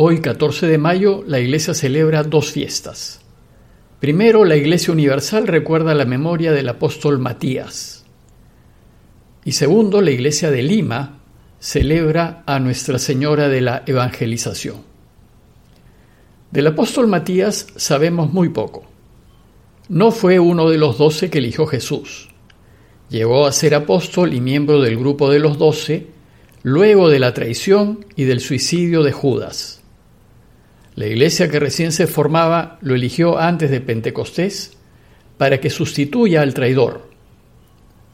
Hoy, 14 de mayo, la Iglesia celebra dos fiestas. Primero, la Iglesia Universal recuerda la memoria del apóstol Matías. Y segundo, la Iglesia de Lima celebra a Nuestra Señora de la Evangelización. Del apóstol Matías sabemos muy poco. No fue uno de los doce que eligió Jesús. Llegó a ser apóstol y miembro del grupo de los doce luego de la traición y del suicidio de Judas. La iglesia que recién se formaba lo eligió antes de Pentecostés para que sustituya al traidor,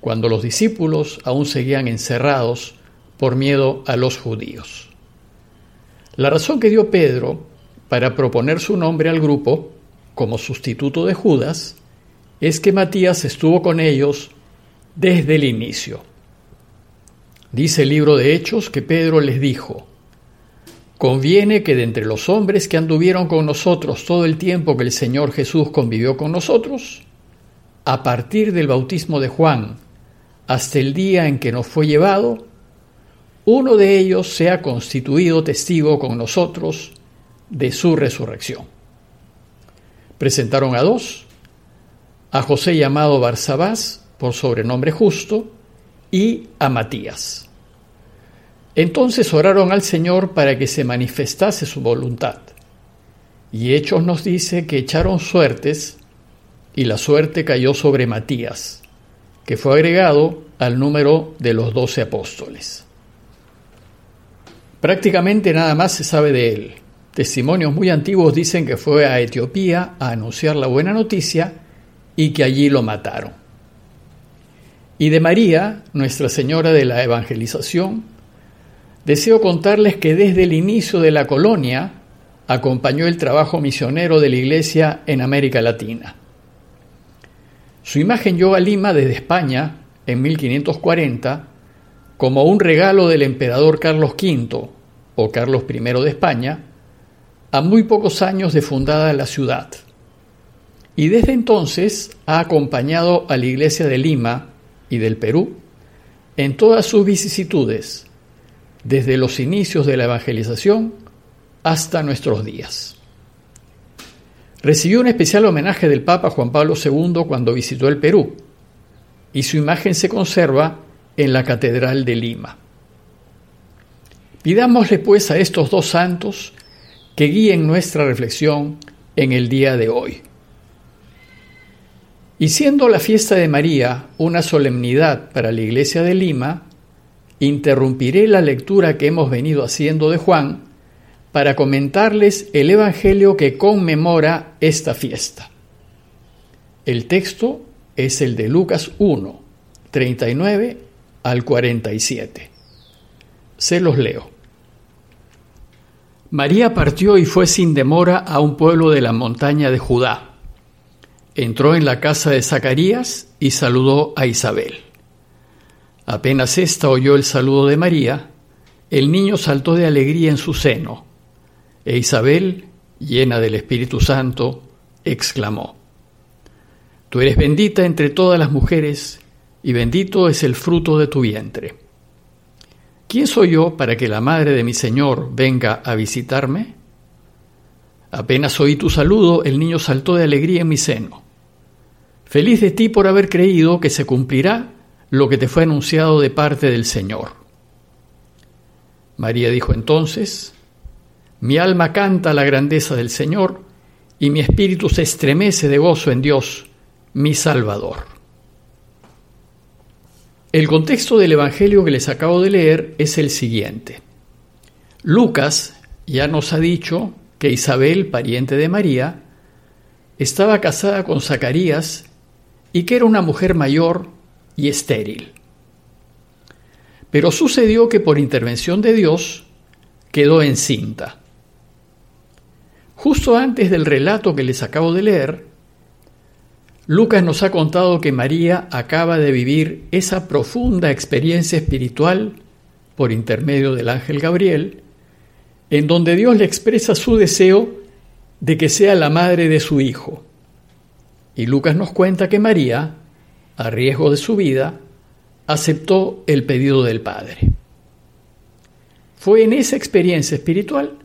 cuando los discípulos aún seguían encerrados por miedo a los judíos. La razón que dio Pedro para proponer su nombre al grupo como sustituto de Judas es que Matías estuvo con ellos desde el inicio. Dice el libro de Hechos que Pedro les dijo, Conviene que de entre los hombres que anduvieron con nosotros todo el tiempo que el Señor Jesús convivió con nosotros, a partir del bautismo de Juan hasta el día en que nos fue llevado, uno de ellos sea constituido testigo con nosotros de su resurrección. Presentaron a dos, a José llamado Barsabás, por sobrenombre justo, y a Matías. Entonces oraron al Señor para que se manifestase su voluntad. Y Hechos nos dice que echaron suertes y la suerte cayó sobre Matías, que fue agregado al número de los doce apóstoles. Prácticamente nada más se sabe de él. Testimonios muy antiguos dicen que fue a Etiopía a anunciar la buena noticia y que allí lo mataron. Y de María, Nuestra Señora de la Evangelización, deseo contarles que desde el inicio de la colonia acompañó el trabajo misionero de la Iglesia en América Latina. Su imagen llegó a Lima desde España en 1540 como un regalo del emperador Carlos V o Carlos I de España a muy pocos años de fundada la ciudad. Y desde entonces ha acompañado a la Iglesia de Lima y del Perú en todas sus vicisitudes, desde los inicios de la evangelización hasta nuestros días. Recibió un especial homenaje del Papa Juan Pablo II cuando visitó el Perú, y su imagen se conserva en la Catedral de Lima. Pidámosle pues a estos dos santos que guíen nuestra reflexión en el día de hoy. Y siendo la fiesta de María una solemnidad para la Iglesia de Lima, interrumpiré la lectura que hemos venido haciendo de Juan para comentarles el Evangelio que conmemora esta fiesta. El texto es el de Lucas 1, 39 al 47. Se los leo. María partió y fue sin demora a un pueblo de la montaña de Judá entró en la casa de Zacarías y saludó a Isabel. Apenas ésta oyó el saludo de María, el niño saltó de alegría en su seno, e Isabel, llena del Espíritu Santo, exclamó, Tú eres bendita entre todas las mujeres, y bendito es el fruto de tu vientre. ¿Quién soy yo para que la madre de mi Señor venga a visitarme? Apenas oí tu saludo, el niño saltó de alegría en mi seno. Feliz de ti por haber creído que se cumplirá lo que te fue anunciado de parte del Señor. María dijo entonces, mi alma canta la grandeza del Señor y mi espíritu se estremece de gozo en Dios, mi Salvador. El contexto del Evangelio que les acabo de leer es el siguiente. Lucas ya nos ha dicho que Isabel, pariente de María, estaba casada con Zacarías y que era una mujer mayor y estéril. Pero sucedió que por intervención de Dios quedó encinta. Justo antes del relato que les acabo de leer, Lucas nos ha contado que María acaba de vivir esa profunda experiencia espiritual por intermedio del ángel Gabriel en donde Dios le expresa su deseo de que sea la madre de su hijo. Y Lucas nos cuenta que María, a riesgo de su vida, aceptó el pedido del Padre. Fue en esa experiencia espiritual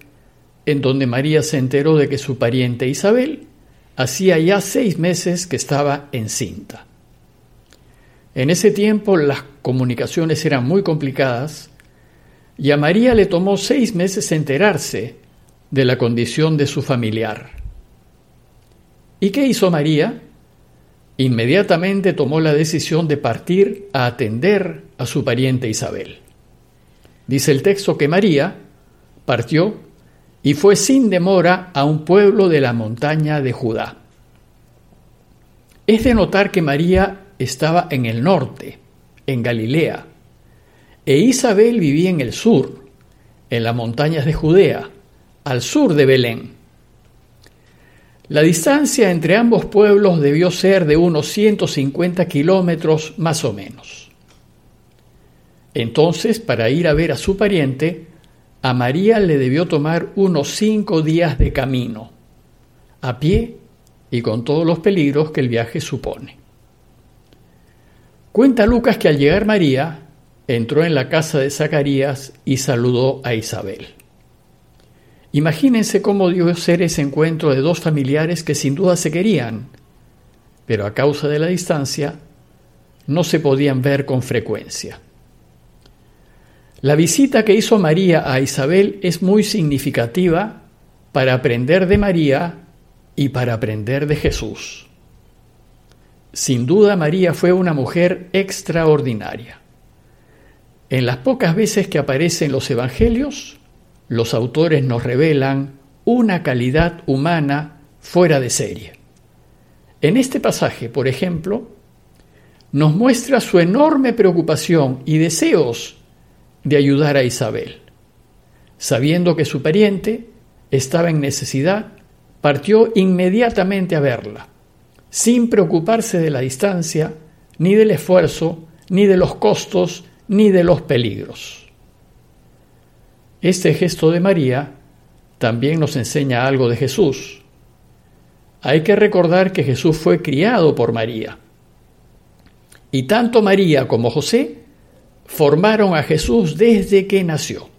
en donde María se enteró de que su pariente Isabel hacía ya seis meses que estaba encinta. En ese tiempo las comunicaciones eran muy complicadas y a María le tomó seis meses enterarse de la condición de su familiar. ¿Y qué hizo María? Inmediatamente tomó la decisión de partir a atender a su pariente Isabel. Dice el texto que María partió y fue sin demora a un pueblo de la montaña de Judá. Es de notar que María estaba en el norte, en Galilea, e Isabel vivía en el sur, en las montañas de Judea, al sur de Belén. La distancia entre ambos pueblos debió ser de unos 150 kilómetros más o menos. Entonces, para ir a ver a su pariente, a María le debió tomar unos cinco días de camino, a pie y con todos los peligros que el viaje supone. Cuenta Lucas que al llegar María, entró en la casa de Zacarías y saludó a Isabel. Imagínense cómo dio ser ese encuentro de dos familiares que sin duda se querían, pero a causa de la distancia no se podían ver con frecuencia. La visita que hizo María a Isabel es muy significativa para aprender de María y para aprender de Jesús. Sin duda María fue una mujer extraordinaria. En las pocas veces que aparece en los Evangelios, los autores nos revelan una calidad humana fuera de serie. En este pasaje, por ejemplo, nos muestra su enorme preocupación y deseos de ayudar a Isabel. Sabiendo que su pariente estaba en necesidad, partió inmediatamente a verla, sin preocuparse de la distancia, ni del esfuerzo, ni de los costos, ni de los peligros. Este gesto de María también nos enseña algo de Jesús. Hay que recordar que Jesús fue criado por María. Y tanto María como José formaron a Jesús desde que nació.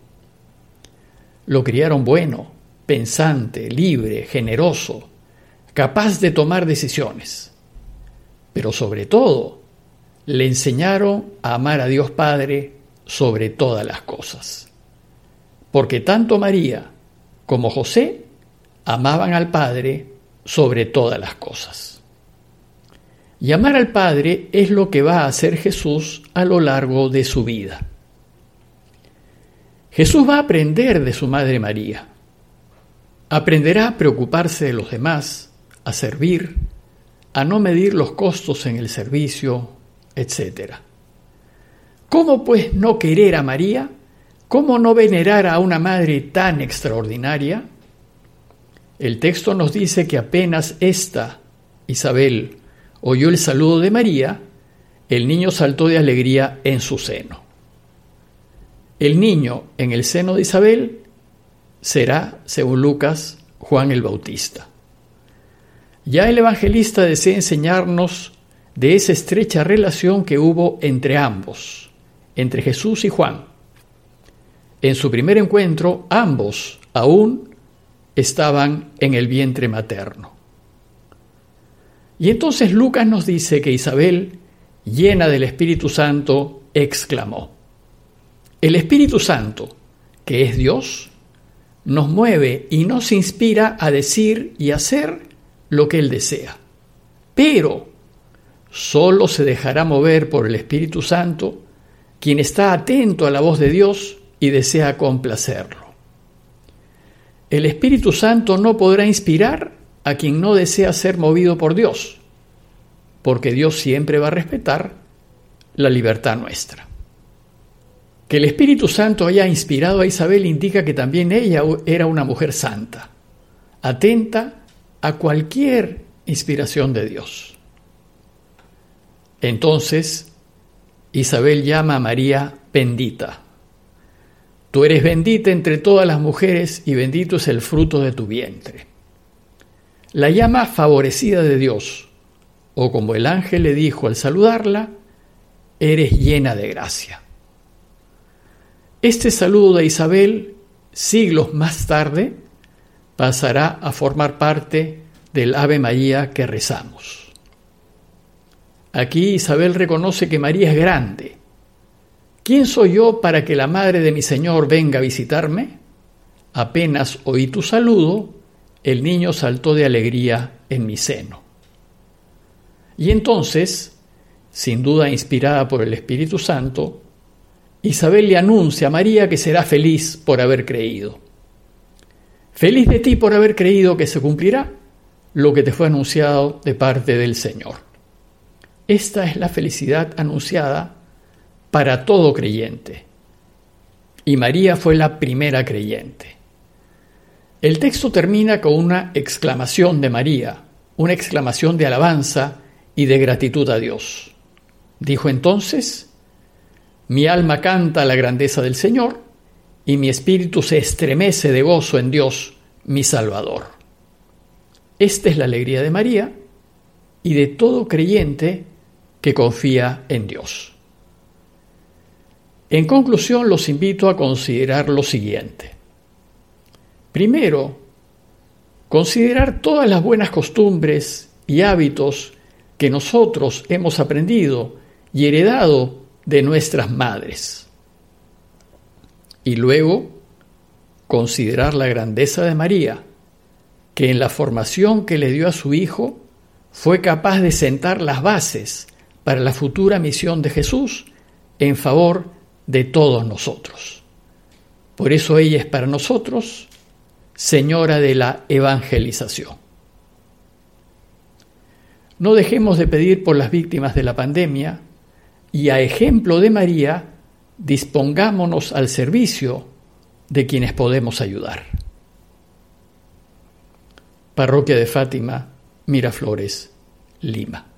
Lo criaron bueno, pensante, libre, generoso, capaz de tomar decisiones. Pero sobre todo, le enseñaron a amar a Dios Padre sobre todas las cosas. Porque tanto María como José amaban al Padre sobre todas las cosas. Y amar al Padre es lo que va a hacer Jesús a lo largo de su vida. Jesús va a aprender de su Madre María. Aprenderá a preocuparse de los demás, a servir, a no medir los costos en el servicio, etc. ¿Cómo pues no querer a María? ¿Cómo no venerar a una madre tan extraordinaria? El texto nos dice que apenas esta, Isabel, oyó el saludo de María, el niño saltó de alegría en su seno. El niño en el seno de Isabel será, según Lucas, Juan el Bautista. Ya el evangelista desea enseñarnos de esa estrecha relación que hubo entre ambos, entre Jesús y Juan. En su primer encuentro, ambos aún estaban en el vientre materno. Y entonces Lucas nos dice que Isabel, llena del Espíritu Santo, exclamó, El Espíritu Santo, que es Dios, nos mueve y nos inspira a decir y hacer lo que Él desea. Pero Solo se dejará mover por el Espíritu Santo quien está atento a la voz de Dios y desea complacerlo. El Espíritu Santo no podrá inspirar a quien no desea ser movido por Dios, porque Dios siempre va a respetar la libertad nuestra. Que el Espíritu Santo haya inspirado a Isabel indica que también ella era una mujer santa, atenta a cualquier inspiración de Dios. Entonces Isabel llama a María bendita. Tú eres bendita entre todas las mujeres y bendito es el fruto de tu vientre. La llama favorecida de Dios, o como el ángel le dijo al saludarla, eres llena de gracia. Este saludo de Isabel, siglos más tarde, pasará a formar parte del Ave María que rezamos. Aquí Isabel reconoce que María es grande. ¿Quién soy yo para que la madre de mi Señor venga a visitarme? Apenas oí tu saludo, el niño saltó de alegría en mi seno. Y entonces, sin duda inspirada por el Espíritu Santo, Isabel le anuncia a María que será feliz por haber creído. Feliz de ti por haber creído que se cumplirá lo que te fue anunciado de parte del Señor. Esta es la felicidad anunciada para todo creyente. Y María fue la primera creyente. El texto termina con una exclamación de María, una exclamación de alabanza y de gratitud a Dios. Dijo entonces, mi alma canta la grandeza del Señor y mi espíritu se estremece de gozo en Dios, mi Salvador. Esta es la alegría de María y de todo creyente que confía en Dios. En conclusión, los invito a considerar lo siguiente. Primero, considerar todas las buenas costumbres y hábitos que nosotros hemos aprendido y heredado de nuestras madres. Y luego, considerar la grandeza de María, que en la formación que le dio a su hijo fue capaz de sentar las bases para la futura misión de Jesús en favor de todos nosotros. Por eso ella es para nosotros Señora de la Evangelización. No dejemos de pedir por las víctimas de la pandemia y a ejemplo de María, dispongámonos al servicio de quienes podemos ayudar. Parroquia de Fátima, Miraflores, Lima.